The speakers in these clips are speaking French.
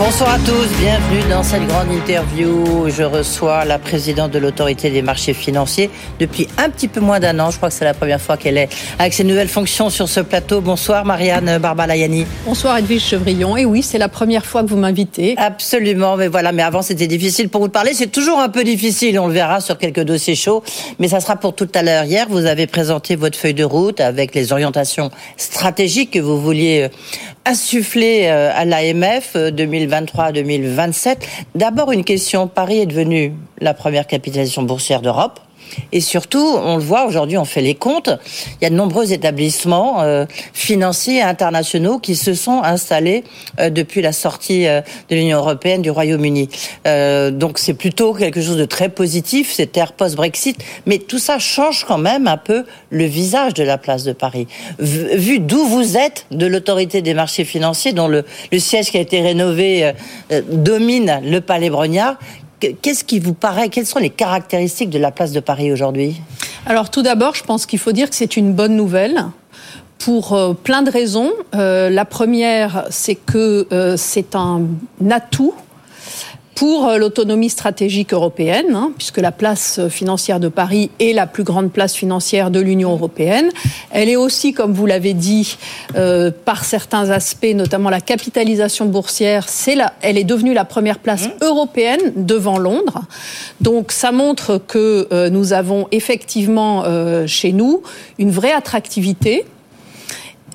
Bonsoir à tous, bienvenue dans cette grande interview. Je reçois la présidente de l'autorité des marchés financiers depuis un petit peu moins d'un an. Je crois que c'est la première fois qu'elle est avec ses nouvelles fonctions sur ce plateau. Bonsoir Marianne Barbalayani. Bonsoir Edwige Chevrillon. Et oui, c'est la première fois que vous m'invitez. Absolument, mais voilà, mais avant c'était difficile pour vous de parler. C'est toujours un peu difficile, on le verra sur quelques dossiers chauds, mais ça sera pour tout à l'heure. Hier, vous avez présenté votre feuille de route avec les orientations stratégiques que vous vouliez insuffler euh, à l'AMF 2023-2027. Euh, D'abord une question, Paris est devenu la première capitalisation boursière d'Europe. Et surtout, on le voit aujourd'hui, on fait les comptes. Il y a de nombreux établissements euh, financiers internationaux qui se sont installés euh, depuis la sortie euh, de l'Union européenne du Royaume-Uni. donc c'est plutôt quelque chose de très positif, cette ère post-Brexit. Mais tout ça change quand même un peu le visage de la place de Paris. Vu, d'où vous êtes, de l'autorité des marchés financiers, dont le, le, siège qui a été rénové domine le Palais Brognard, Qu'est-ce qui vous paraît Quelles sont les caractéristiques de la place de Paris aujourd'hui? Alors tout d'abord, je pense qu'il faut dire que c'est une bonne nouvelle pour euh, plein de raisons. Euh, la première, c'est que euh, c'est un atout pour euh, l'autonomie stratégique européenne, hein, puisque la place financière de Paris est la plus grande place financière de l'Union européenne. Elle est aussi, comme vous l'avez dit, euh, par certains aspects, notamment la capitalisation boursière, c'est la, elle est devenue la première place mmh. européenne devant Londres. Donc ça montre que euh, nous avons effectivement euh, chez nous une vraie attractivité.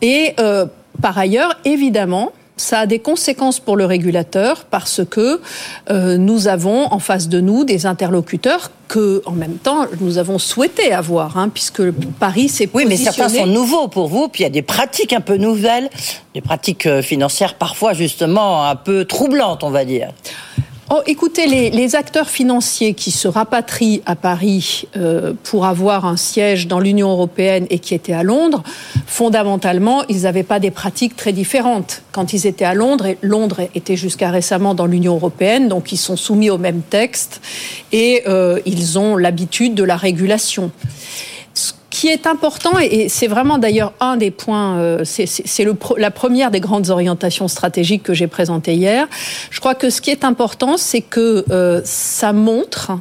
Et euh, par ailleurs, évidemment, ça a des conséquences pour le régulateur parce que euh, nous avons en face de nous des interlocuteurs que, en même temps, nous avons souhaité avoir, hein, puisque Paris s'est Oui, mais certains sont nouveaux pour vous, puis il y a des pratiques un peu nouvelles, des pratiques euh, financières parfois justement un peu troublantes, on va dire. Oh, écoutez, les, acteurs financiers qui se rapatrient à Paris euh, pour avoir un siège dans l'Union européenne et qui étaient à Londres, fondamentalement, ils n'avaient pas des pratiques très différentes. Quand ils étaient à Londres, et Londres était jusqu'à récemment dans l'Union européenne, donc ils sont soumis au même texte et euh, ils ont l'habitude de la régulation qui est important, et c'est vraiment d'ailleurs un des points, euh, c'est la première des grandes orientations stratégiques que j'ai présentées hier. Je crois que ce qui est important, c'est que euh, ça montre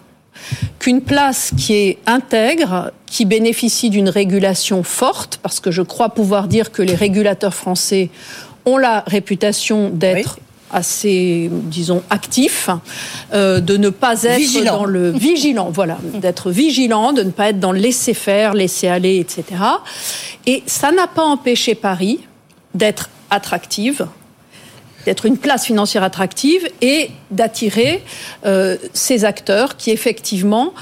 qu'une place qui est intègre, qui bénéficie d'une régulation forte, parce que je crois pouvoir dire que les régulateurs français ont la réputation d'être assez, disons, actif, euh, de ne pas être dans le vigilant, voilà, d'être vigilant, de ne pas être dans le laisser faire, laisser aller, etc. Et ça n'a pas empêché Paris d'être attractive, d'être une place financière attractive et d'attirer euh, ces acteurs qui effectivement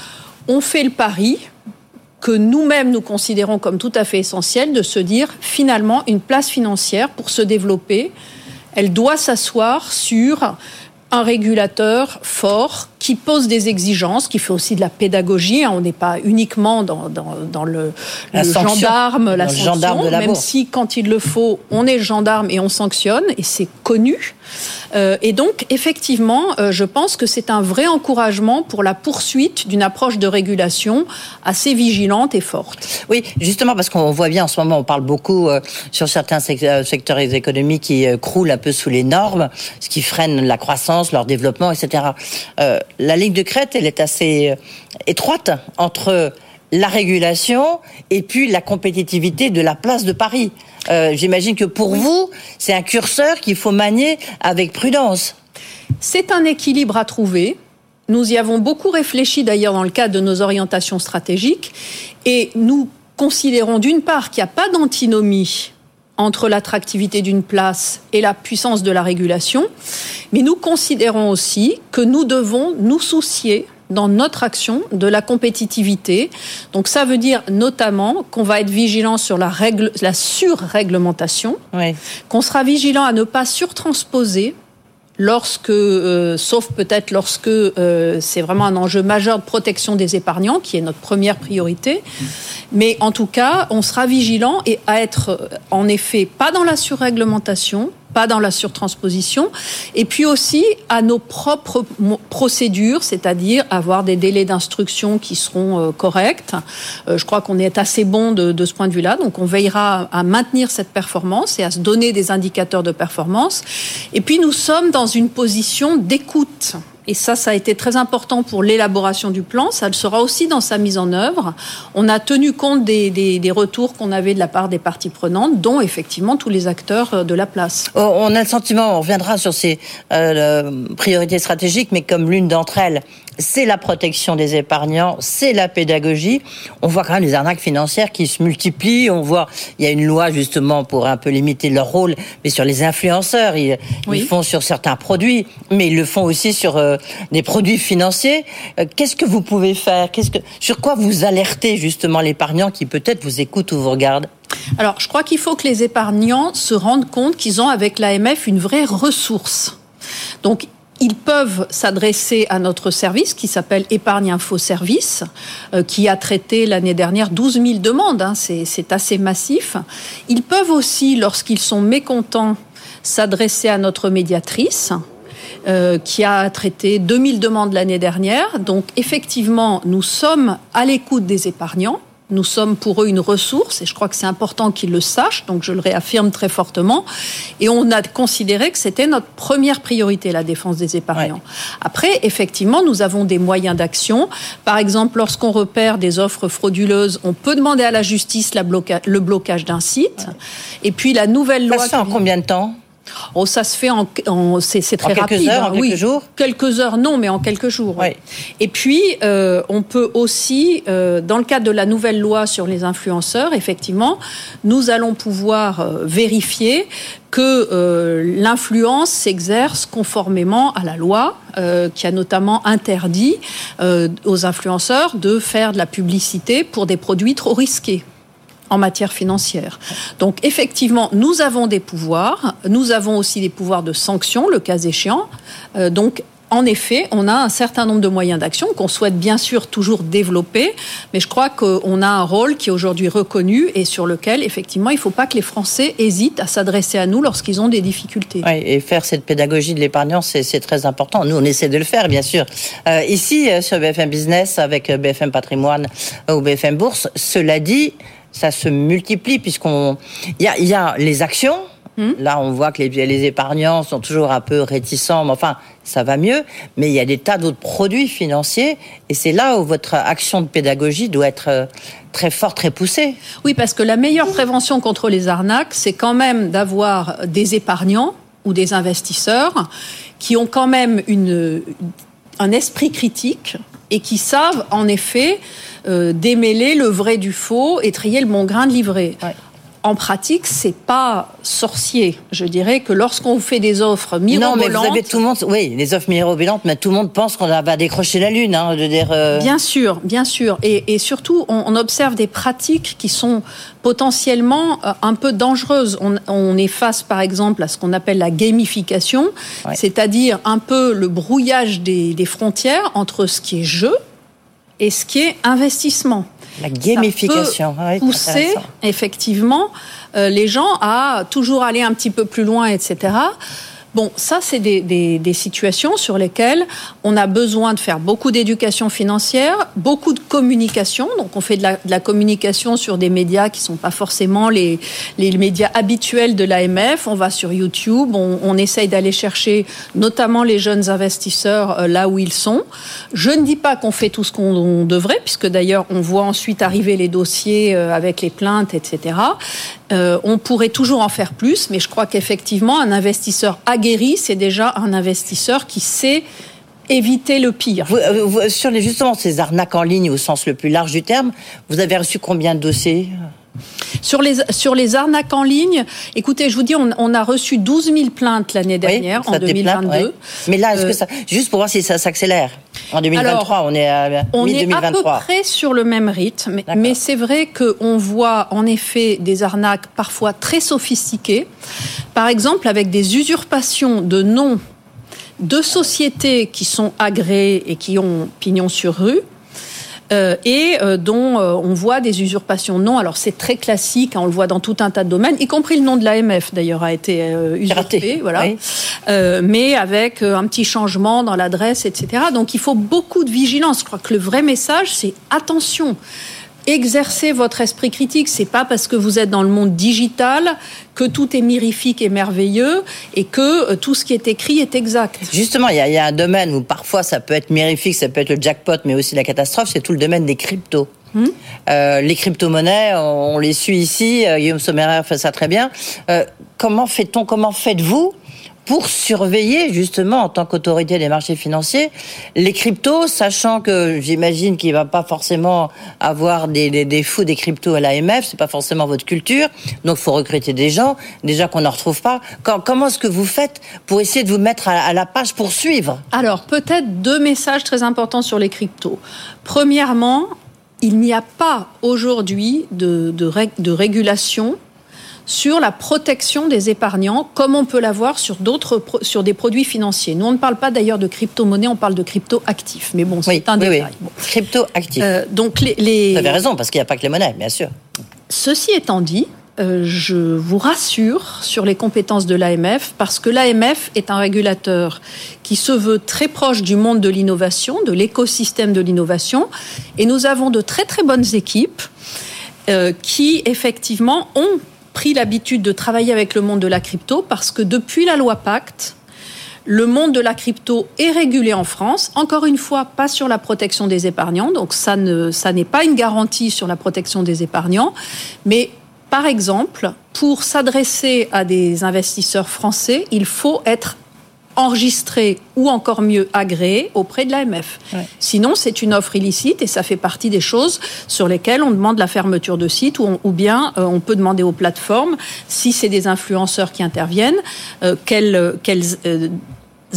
ont fait le pari que nous-mêmes nous considérons comme tout à fait essentiel de se dire finalement une place financière pour se développer, elle doit s'asseoir sur un régulateur fort qui pose des exigences, qui fait aussi de la pédagogie. On n'est pas uniquement dans, dans, dans le, le gendarme, la sanction, gendarme de la même si quand il le faut, on est le gendarme et on sanctionne, et c'est connu. Euh, et donc, effectivement, euh, je pense que c'est un vrai encouragement pour la poursuite d'une approche de régulation assez vigilante et forte. Oui, justement, parce qu'on voit bien en ce moment, on parle beaucoup euh, sur certains secteurs, économiques qui croulent un peu sous les normes, ce qui freine la croissance, leur développement, etc la ligne de crête, elle est assez euh, étroite entre la régulation et puis la compétitivité de la place de Paris. Euh, j'imagine que pour vous, c'est un curseur qu'il faut manier avec prudence. C'est un équilibre à trouver. Nous y avons beaucoup réfléchi d'ailleurs dans le cadre de nos orientations stratégiques et nous considérons d'une part qu'il n'y a pas d'antinomie entre l'attractivité d'une place et la puissance de la régulation, mais nous considérons aussi que nous devons nous soucier dans notre action de la compétitivité. Donc ça veut dire notamment qu'on va être vigilant sur la, règle, la surréglementation, oui. qu'on sera vigilant à ne pas surtransposer lorsque, euh, sauf peut-être lorsque euh, c'est vraiment un enjeu majeur de protection des épargnants, qui est notre première priorité. Mais en tout cas, on sera vigilant et à être, euh, en effet, pas dans la surréglementation, pas dans la surtransposition, et puis aussi à nos propres procédures, c'est-à-dire avoir des délais d'instruction qui seront euh, corrects. Euh, je crois qu'on est assez bon de, de ce point de vue-là, donc on veillera à maintenir cette performance et à se donner des indicateurs de performance. Et puis nous sommes dans une position d'écoute. Et ça, ça a été très important pour l'élaboration du plan. Ça le sera aussi dans sa mise en œuvre. On a tenu compte des, des, des retours qu'on avait de la part des parties prenantes, dont effectivement tous les acteurs euh, de la place. Oh, on a le sentiment, on reviendra sur ces euh, priorités stratégiques, mais comme l'une d'entre elles, c'est la protection des épargnants, c'est la pédagogie. On voit quand même les arnaques financières qui se multiplient. On voit, il y a une loi justement pour un peu limiter leur rôle, mais sur les influenceurs, ils, ils font sur certains produits, mais ils le font aussi sur euh, des produits financiers. Euh, qu'est-ce que vous pouvez faire? Qu'est-ce que, sur quoi vous alertez justement l'épargnant qui peut-être vous écoute ou vous regarde? Alors, je crois qu'il faut que les épargnants se rendent compte qu'ils ont avec l'AMF une vraie ressource. Donc, ils peuvent s'adresser à notre service qui s'appelle Épargne Info Service, euh, qui a traité l'année dernière 12 000 demandes. Hein, c'est assez massif. Ils peuvent aussi, lorsqu'ils sont mécontents, s'adresser à notre médiatrice. Euh, qui a traité 2000 demandes l'année dernière. Donc effectivement, nous sommes à l'écoute des épargnants. Nous sommes pour eux une ressource et je crois que c'est important qu'ils le sachent, donc je le réaffirme très fortement. Et on a considéré que c'était notre première priorité, la défense des épargnants. Ouais. Après, effectivement, nous avons des moyens d'action. Par exemple, lorsqu'on repère des offres frauduleuses, on peut demander à la justice la bloca le blocage d'un site. Ouais. Et puis la nouvelle loi... Ça en combien de temps? Oh, ça se fait en, en c'est très en quelques rapide. Heures, hein, en oui. quelques jours Quelques heures, non, mais en quelques jours. Oui. Et puis, euh, on peut aussi, euh, dans le cadre de la nouvelle loi sur les influenceurs, effectivement, nous allons pouvoir euh, vérifier que l'influence s'exerce conformément à la loi, qui a notamment interdit aux influenceurs de faire de la publicité pour des produits trop risqués en matière financière. Donc effectivement, nous avons des pouvoirs, nous avons aussi des pouvoirs de sanction, le cas échéant. Euh, donc en effet, on a un certain nombre de moyens d'action qu'on souhaite bien sûr toujours développer, mais je crois qu'on a un rôle qui est aujourd'hui reconnu et sur lequel, effectivement, il ne faut pas que les Français hésitent à s'adresser à nous lorsqu'ils ont des difficultés. Et faire cette pédagogie de l'épargnant, c'est très important. Nous, on essaie de le faire, bien sûr. Euh, ici, sur BFM Business, avec BFM Patrimoine ou BFM Bourse, cela dit, ça se multiplie puisqu'on il y a, y a les actions. Mmh. Là, on voit que les, les, épargnants sont toujours un peu réticents, mais enfin, ça va mieux. Mais il y a des tas d'autres produits financiers, et c'est là où votre action de pédagogie doit être euh, très forte, très poussée. Oui, parce que la meilleure prévention contre les arnaques, c'est quand même d'avoir des épargnants ou des investisseurs qui ont quand même une, un esprit critique et qui savent en effet euh, démêler le vrai du faux et trier le bon grain de livret. Ouais. En pratique, c'est pas sorcier. Je dirais que lorsqu'on fait des offres mirobolantes. Non, mais vous avez tout le monde. Oui, les offres mirobolantes, mais tout le monde pense qu'on va décrocher la lune. Hein, de dire. Euh... Bien sûr, bien sûr, et, et surtout, on, on, observe des pratiques qui sont potentiellement euh, un peu dangereuses. On, on, est face, par exemple, à ce qu'on appelle la gamification, ouais. c'est-à-dire un peu le brouillage des, des frontières entre ce qui est jeu et ce qui est investissement. La gamification. Ça peut pousser effectivement euh, les gens à toujours aller un petit peu plus loin, etc. Bon, ça, c'est des, des, des, situations sur lesquelles on a besoin de faire beaucoup d'éducation financière, beaucoup de communication. Donc, on fait de la, de la, communication sur des médias qui sont pas forcément les, les médias habituels de l'AMF. On va sur YouTube, on, on essaye d'aller chercher notamment les jeunes investisseurs euh, là où ils sont. Je ne dis pas qu'on fait tout ce qu'on devrait, puisque d'ailleurs, on voit ensuite arriver les dossiers euh, avec les plaintes, etc. Euh, on pourrait toujours en faire plus, mais je crois qu'effectivement, un investisseur aguerri, c'est déjà un investisseur qui sait éviter le pire. Vous, sur les, justement ces arnaques en ligne au sens le plus large du terme, vous avez reçu combien de dossiers? Sur les, sur les arnaques en ligne, écoutez, je vous dis, on, on a reçu 12 000 plaintes l'année dernière, oui, en 2022. Plaintes, oui. Mais là, est-ce euh, que ça, juste pour voir si ça s'accélère? En 2023, alors, on est à on est à peu près sur le même rythme, mais, mais c'est vrai qu'on voit en effet des arnaques parfois très sophistiquées, par exemple avec des usurpations de noms de sociétés qui sont agréées et qui ont pignon sur rue. Et dont on voit des usurpations de nom. Alors c'est très classique, hein, on le voit dans tout un tas de domaines, y compris le nom de l'AMF d'ailleurs a été usurpé, voilà. mais avec un petit changement dans l'adresse, etc. Donc il faut beaucoup de vigilance. Je crois que le vrai message, c'est attention exercez votre esprit critique. C'est pas parce que vous êtes dans le monde digital que tout est mirifique et merveilleux et que euh, tout ce qui est écrit est exact. Justement, il y, a, un domaine où parfois ça peut être mirifique, ça peut être le jackpot, mais aussi la catastrophe, c'est tout le domaine des cryptos. Hmm? Euh, les crypto-monnaies, on, les suit ici. Euh, Guillaume Sommerer fait ça très bien. comment fait-on Comment faites-vous pour surveiller justement en tant qu'autorité des marchés financiers les cryptos, sachant que j'imagine qu'il va pas forcément avoir des, des, fous des cryptos à l'AMF, c'est pas forcément votre culture, donc faut recruter des gens, déjà qu'on n'en retrouve pas. comment est-ce que vous faites pour essayer de vous mettre à, la page pour suivre? Alors peut-être deux messages très importants sur les cryptos. Premièrement, il n'y a pas aujourd'hui de, de régulation sur la protection des épargnants, comme on peut l'avoir sur d'autres sur des produits financiers. Nous, on ne parle pas d'ailleurs de crypto-monnaie, on parle de crypto-actifs. Mais bon, c'est un détail. Crypto-actifs. Euh, donc les, Vous avez raison, parce qu'il n'y a pas que les monnaies, bien sûr. Ceci étant dit, euh, je vous rassure sur les compétences de l'AMF parce que l'AMF est un régulateur qui se veut très proche du monde de l'innovation, de l'écosystème de l'innovation, et nous avons de très très bonnes équipes euh, qui effectivement ont pris l'habitude de travailler avec le monde de la crypto parce que depuis la loi Pacte, le monde de la crypto est régulé en France. Encore une fois, pas sur la protection des épargnants, donc ça ne, ça n'est pas une garantie sur la protection des épargnants. Mais par exemple, pour s'adresser à des investisseurs français, il faut être enregistré ou encore mieux agréé auprès de l'AMF. Sinon, c'est une offre illicite et ça fait partie des choses sur lesquelles on demande la fermeture de site ou, ou bien euh, on peut demander aux plateformes, si c'est des influenceurs qui interviennent, euh, qu'elles, euh,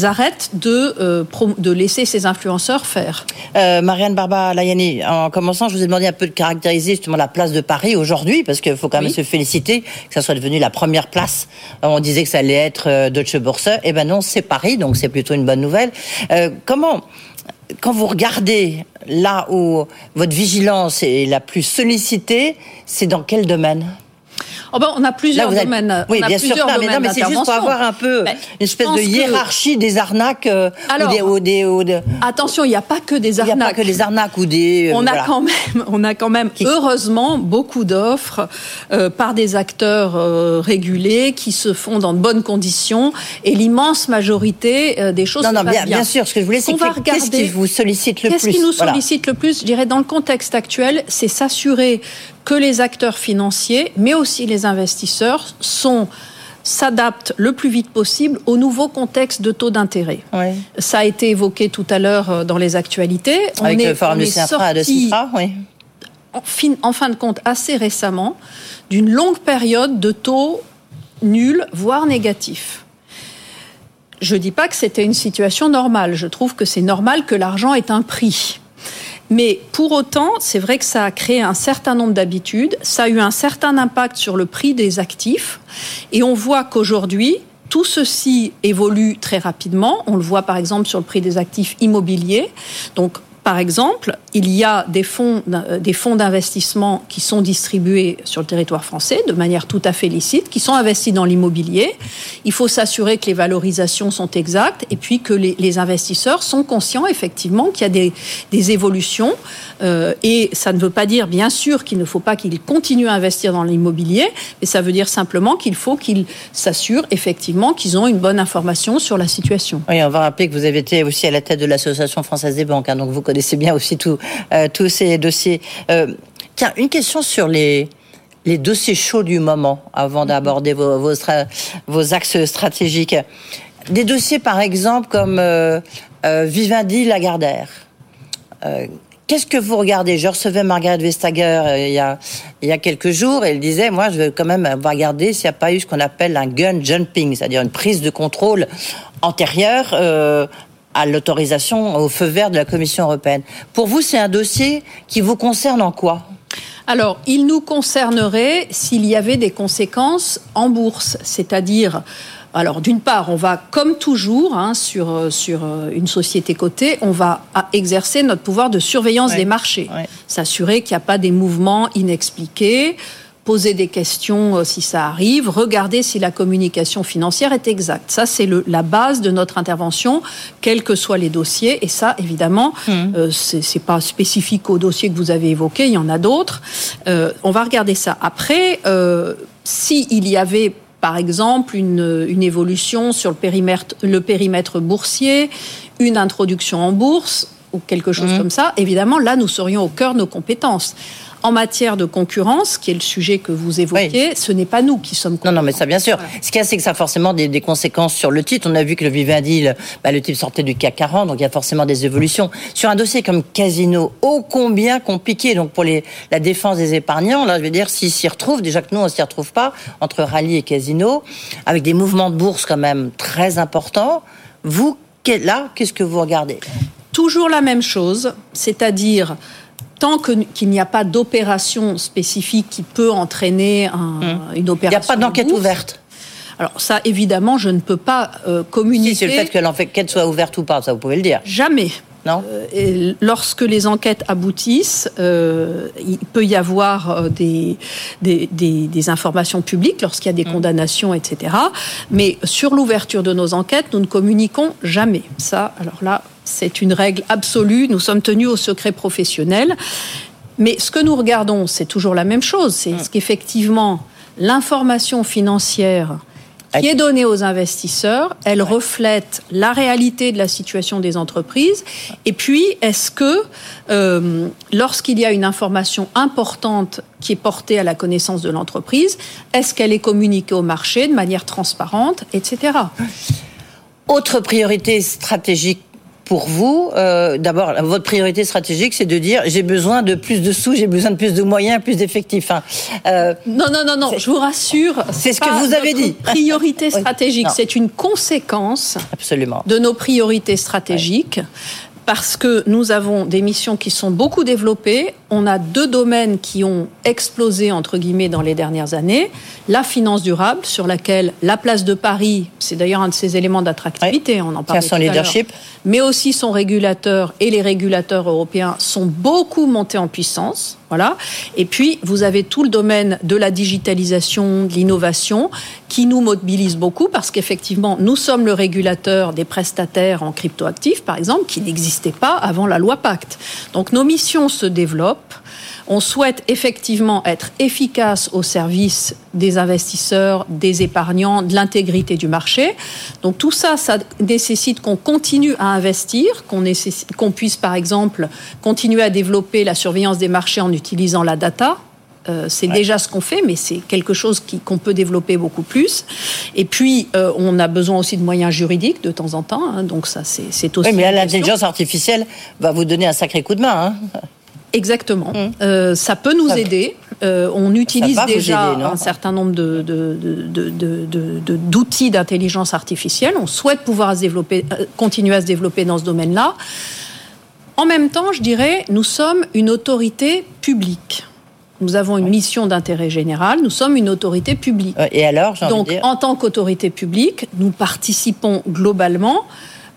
arrêtent de, euh, de laisser ces influenceurs faire. Euh, Marianne Barba Layani, en commençant, je vous ai demandé un peu de caractériser justement la place de Paris aujourd'hui, parce qu'il faut quand même se féliciter que ça soit devenu la première place. On disait que ça allait être Deutsche Börse. Eh ben non, c'est Paris, donc c'est plutôt une bonne nouvelle. Euh, comment quand vous regardez là où votre vigilance est la plus sollicitée, c'est dans quel domaine? Oh ben, on a plusieurs domaines. Oui, bien sûr. Mais, mais c'est juste pour avoir un peu ben, une espèce de hiérarchie des arnaques. Euh, ou des, ou des, Attention, il n'y a pas que des arnaques. Il n'y a pas que des arnaques ou des. Euh, on, a quand même, on a quand même, heureusement, beaucoup d'offres euh, par des acteurs régulés qui se font dans de bonnes conditions et l'immense majorité des choses. Non, non, bien, bien, sûr. Ce que je voulais, c'est qu'est-ce qui vous sollicite le plus Qu'est-ce qui nous sollicite le plus Je dirais, dans le contexte actuel, c'est s'assurer que les acteurs financiers, mais aussi les investisseurs, sont s'adaptent le plus vite possible au nouveau contexte de taux d'intérêt. Ça a été évoqué tout à l'heure euh, dans les actualités. Avec on le forum du sorti, oui. En fin, en fin de compte, assez récemment, d'une longue période de taux nuls, voire négatifs. Je ne dis pas que c'était une situation normale. Je trouve que c'est normal que l'argent ait un prix. Mais pour autant, c'est vrai que ça a créé un certain nombre d'habitudes, ça a eu un certain impact sur le prix des actifs, et on voit qu'aujourd'hui, tout ceci évolue très rapidement. On le voit par exemple sur le prix des actifs immobiliers. Par exemple, il y a des fonds, euh, des fonds d'investissement qui sont distribués sur le territoire français de manière tout à fait licite, qui sont investis dans l'immobilier. Il faut s'assurer que les valorisations sont exactes et puis que les, investisseurs sont conscients effectivement qu'il y a des évolutions. Euh, et ça ne veut pas dire, bien sûr, qu'il ne faut pas qu'ils continuent à investir dans l'immobilier, mais ça veut dire simplement qu'il faut qu'ils s'assurent effectivement qu'ils ont une bonne information sur la situation. Oui, on va rappeler que vous avez été aussi à la tête de l'Association française des banques, hein, donc vous connaissez bien aussi euh, tous ces dossiers. Euh, tiens, une question sur les, les dossiers chauds du moment, avant mhm. d'aborder vos, vos, axes stratégiques. Des dossiers, par exemple, comme euh, Vivendi Lagardère. Qu'est-ce que vous regardez? Je recevais Margaret Vestager il, y a, il y a quelques jours et elle disait, moi, je veux quand même regarder s'il n'y a pas eu ce qu'on appelle un gun jumping, c'est-à-dire une prise de contrôle antérieure à l'autorisation, au feu vert de la Commission européenne. Pour vous, c'est un dossier qui vous concerne en quoi? Alors, il nous concernerait s'il y avait des conséquences en bourse, c'est-à-dire Alors d'une part, on va, comme toujours, hein, sur, euh, sur euh, une société cotée, on va exercer notre pouvoir de surveillance des marchés, s'assurer qu'il n'y a pas des mouvements inexpliqués poser des questions euh, si ça arrive, regarder si la communication financière est exacte. Ça, c'est la base de notre intervention, quels que soient les dossiers. Et ça, évidemment, mmh. euh, c'est pas spécifique au dossier que vous avez évoqué, il y en a d'autres. Euh, on va regarder ça. Après, euh, s'il y avait par exemple une, une, évolution sur le périmètre, le périmètre boursier, une introduction en bourse ou quelque chose mmh. comme ça, évidemment, là, nous serions au cœur de nos compétences en matière de concurrence, qui est le sujet que vous évoquez, ce n'est pas nous qui sommes Non, non, mais ça, bien sûr. Ce qu'il y a, c'est que ça a forcément des, conséquences sur le titre. On a vu que le Vivendi, bah, le titre sortait du CAC 40, donc il y a forcément des évolutions. Sur un dossier comme Casino, ô combien compliqué, donc pour les, la défense des épargnants, là, je veux dire, s'ils s'y retrouvent, déjà que nous, on s'y retrouve pas, entre Rallye et Casino, avec des mouvements de bourse quand même très importants, vous, là, qu'est-ce que vous regardez? Toujours la même chose, c'est-à-dire tant qu'il n'y a pas d'opération spécifique qui peut entraîner un, mmh. une opération. Il n'y a pas d'enquête ouverte. Alors ça, évidemment, je ne peux pas euh, communiquer. Si c'est le fait que l'enquête soit ouverte ou pas, ça vous pouvez le dire. Jamais. Non. Euh, et lorsque les enquêtes aboutissent, euh, il peut y avoir des, des, des, des informations publiques lorsqu'il y a des mmh. condamnations, etc. Mais sur l'ouverture de nos enquêtes, nous ne communiquons jamais. Ça, alors là, c'est une règle absolue. Nous sommes tenus au secret professionnel. Mais ce que nous regardons, c'est toujours la même chose. C'est ce qu'effectivement, l'information financière qui est donnée aux investisseurs, elle reflète la réalité de la situation des entreprises. Et puis, est-ce que euh, lorsqu'il y a une information importante qui est portée à la connaissance de l'entreprise, est-ce qu'elle est communiquée au marché de manière transparente, etc. Autre priorité stratégique pour vous, euh, d'abord, votre priorité stratégique, c'est de dire j'ai besoin de plus de sous, j'ai besoin de plus de moyens, plus d'effectifs. Hein. Euh, non, non, non, non, je vous rassure. C'est ce que vous avez dit. Priorité stratégique, c'est une conséquence Absolument. de nos priorités stratégiques parce que nous avons des missions qui sont beaucoup développées. On a deux domaines qui ont explosé, entre guillemets, dans les dernières années. La finance durable, sur laquelle la place de Paris, c'est d'ailleurs un de ses éléments d'attractivité, on en parle. Son leadership. Mais aussi son régulateur et les régulateurs européens sont beaucoup montés en puissance. Voilà. Et puis, vous avez tout le domaine de la digitalisation, de l'innovation, qui nous mobilise beaucoup parce qu'effectivement, nous sommes le régulateur des prestataires en cryptoactifs, par exemple, qui n'existaient pas avant la loi Pacte. Donc, nos missions se développent. On souhaite effectivement être efficace au service des investisseurs, des épargnants, de l'intégrité du marché. Donc tout ça, ça nécessite qu'on continue à investir, qu'on puisse par exemple continuer à développer la surveillance des marchés en utilisant la data. Euh, c'est déjà ce qu'on fait, mais c'est quelque chose qu'on peut développer beaucoup plus. Et puis, euh, on a besoin aussi de moyens juridiques de temps en temps. Hein, donc ça, c'est aussi. Oui, mais l'intelligence artificielle va vous donner un sacré coup de main. Hein. Exactement. Hum. Euh, ça peut nous aider. Euh, on utilise déjà un certain nombre de, d'outils d'intelligence artificielle. On souhaite pouvoir se développer, euh, continuer à se développer dans ce domaine-là. En même temps, je dirais, nous sommes une autorité publique. Nous avons une mission d'intérêt général, nous sommes une autorité publique. Et alors, Donc, en tant qu'autorité publique, nous participons globalement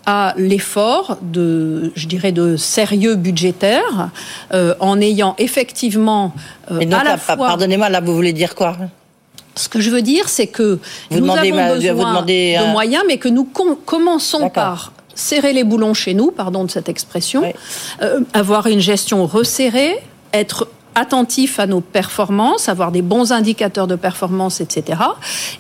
à l'effort de, je dirais, de sérieux budgétaire, euh, en ayant effectivement euh, à la fois... Pardonnez-moi, là, vous voulez dire quoi? Ce que je veux dire, c'est que vous nous avons besoin de moyens, mais que nous commençons par serrer les boulons chez nous, pardon de cette expression, euh, avoir une gestion resserrée, être attentif à nos performances, avoir des bons indicateurs de performance, etc.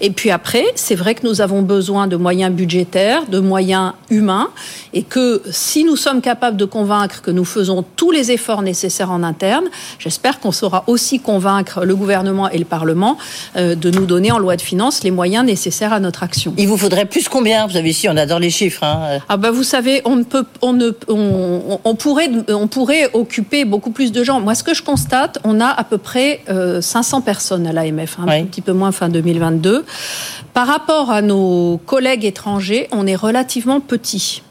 Et puis après, c'est vrai que nous avons besoin de moyens budgétaires, de moyens humains, et que si nous sommes capables de convaincre que nous faisons tous les efforts nécessaires en interne, j'espère qu'on saura aussi convaincre le gouvernement et le Parlement euh, de nous donner en loi de finances les moyens nécessaires à notre action. Il vous faudrait plus combien? Vous savez ici, on adore les chiffres. Hein. Ah bah vous savez, on ne peut, on ne, on, on pourrait, on pourrait occuper beaucoup plus de gens. Moi, ce que je constate on a à peu près 500 euh, personnes à l'AMF, hein, un petit peu moins fin 2022. Par rapport à nos collègues étrangers, on est relativement petit.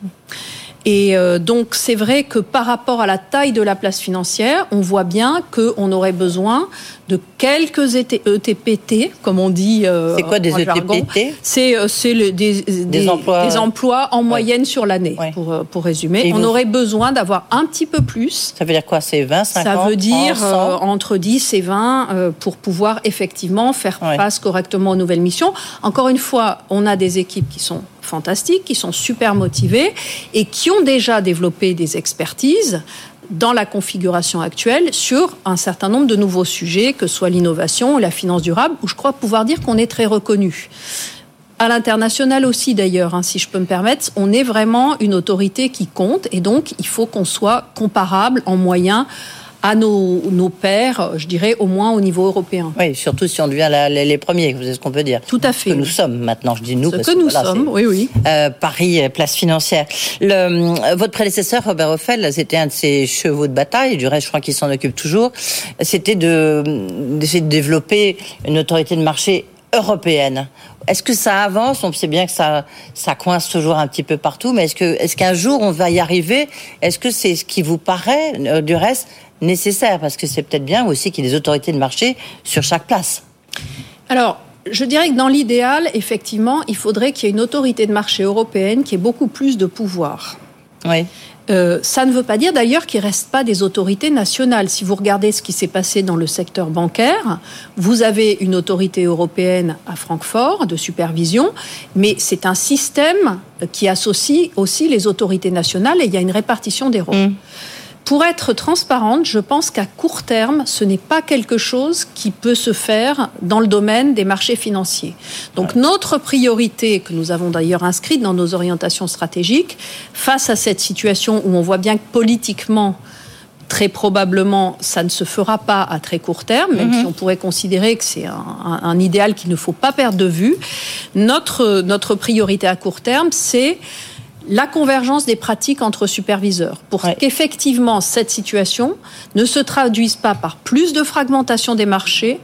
Et euh, donc c'est vrai que par rapport à la taille de la place financière, on voit bien qu'on aurait besoin de quelques ETPT, e comme on dit. Euh, c'est quoi des ETPT C'est des, des, des, emplois... des, emplois... en moyenne sur l'année, pour, pour résumer. on aurait besoin d'avoir un petit peu plus. Ça veut dire quoi? C'est 20, 50 Ça veut dire entre 10 et 20 pour pouvoir effectivement faire face correctement aux nouvelles missions. Encore une fois, on a des équipes qui sont fantastiques, qui sont super motivés et qui ont déjà développé des expertises dans la configuration actuelle sur un certain nombre de nouveaux sujets, que ce soit l'innovation ou la finance durable, où je crois pouvoir dire qu'on est très reconnu. À l'international aussi d'ailleurs, hein, si je peux me permettre, on est vraiment une autorité qui compte et donc il faut qu'on soit comparable en moyens à nos, nos pairs, je dirais au moins au niveau européen. Oui, surtout si on devient les premiers, c'est ce qu'on peut dire. Tout à fait. Que nous sommes maintenant, je dis nous. Ce parce que, nous sommes, oui, oui. Euh, Paris, place financière. Le, votre prédécesseur, Robert Hoffel, c'était un de ses chevaux de bataille, du reste, je crois qu'il s'en occupe toujours, c'était d'essayer de développer une autorité de marché européenne. Est-ce que ça avance? On sait bien que ça, ça coince toujours un petit peu partout, mais est-ce est-ce qu'un jour on va y arriver? Est-ce que c'est ce qui vous paraît, du reste, nécessaire? Parce que c'est peut-être bien aussi qu'il y ait des autorités de marché sur chaque place. Alors, je dirais que dans l'idéal, effectivement, il faudrait qu'il y ait une autorité de marché européenne qui ait beaucoup plus de pouvoir. Oui. Euh, ça ne veut pas dire d'ailleurs qu'il ne reste pas des autorités nationales. Si vous regardez ce qui s'est passé dans le secteur bancaire, vous avez une autorité européenne à Francfort de supervision, mais c'est un système qui associe aussi les autorités nationales et il y a une répartition des rôles. Mm. Pour être transparente, je pense qu'à court terme, ce n'est pas quelque chose qui peut se faire dans le domaine des marchés financiers. Donc notre priorité, que nous avons d'ailleurs inscrite dans nos orientations stratégiques, face à cette situation où on voit bien que politiquement, très probablement, ça ne se fera pas à très court terme, même si mhm. on pourrait considérer que c'est un, idéal qu'il ne faut pas perdre de vue. Notre, notre priorité à court terme, c'est la convergence des pratiques entre superviseurs pour qu'effectivement cette situation ne se traduise pas par plus de fragmentation des marchés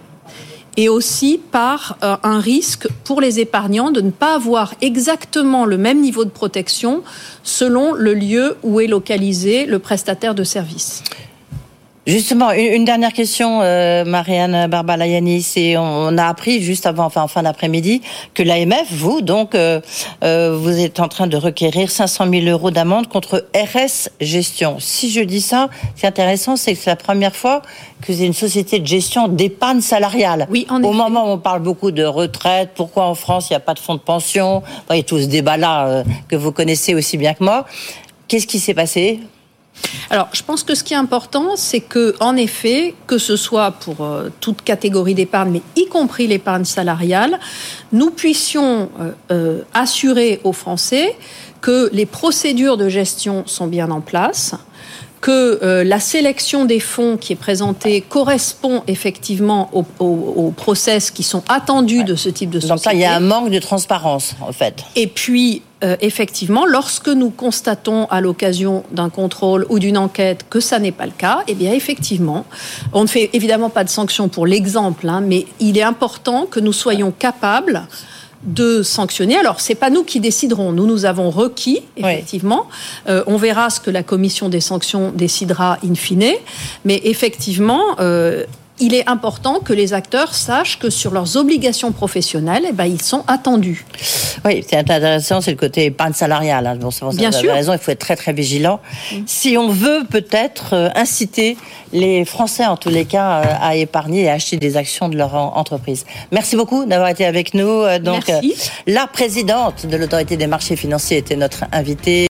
et aussi par euh, un risque pour les épargnants de ne pas avoir exactement le même niveau de protection selon le lieu où est localisé le prestataire de services. Justement, une, dernière question, euh, Marianne Barbalayani. C'est on, a appris juste avant, enfin en fin d'après-midi, que l'AMF, vous donc, euh, euh, vous êtes en train de requérir 500 000 euros d'amende contre RS Gestion. Si je dis ça, c'est intéressant, c'est que c'est la première fois que c'est une société de gestion d'épargne salariale. Oui, en Au moment où on parle beaucoup de retraite, pourquoi en France il n'y a pas de fonds de pension, vous voyez tout ce débat-là euh, que vous connaissez aussi bien que moi. Qu'est-ce qui s'est passé? Alors, je pense que ce qui est important, c'est que, en effet, que ce soit pour euh, toute catégorie d'épargne, mais y compris l'épargne salariale, nous puissions euh, euh, assurer aux Français que les procédures de gestion sont bien en place, que la sélection des fonds qui est présentée correspond effectivement aux, process qui sont attendus de ce type de société. Donc là, il y a un manque de transparence, en fait. Et puis, euh, effectivement, lorsque nous constatons à l'occasion d'un contrôle ou d'une enquête que ça n'est pas le cas, eh bien effectivement, on ne fait évidemment pas de sanctions pour l'exemple, hein, mais il est important que nous soyons capables de sanctionner. Alors, c'est pas nous qui déciderons. Nous, nous avons requis, effectivement. Euh, on verra ce que la commission des sanctions décidera in fine. Mais effectivement, euh, il est important que les acteurs sachent que sur leurs obligations professionnelles, eh ben, ils sont attendus. Oui, c'est intéressant, c'est le côté épargne salariale. Hein. Bon, Bien sûr. raison, il faut être très très vigilant. Mm. Si on veut peut-être euh, inciter les Français, en tous les cas, euh, à épargner et à acheter des actions de leur entreprise. Merci beaucoup d'avoir été avec nous. Euh, donc, la présidente de l'autorité des marchés financiers était notre invitée.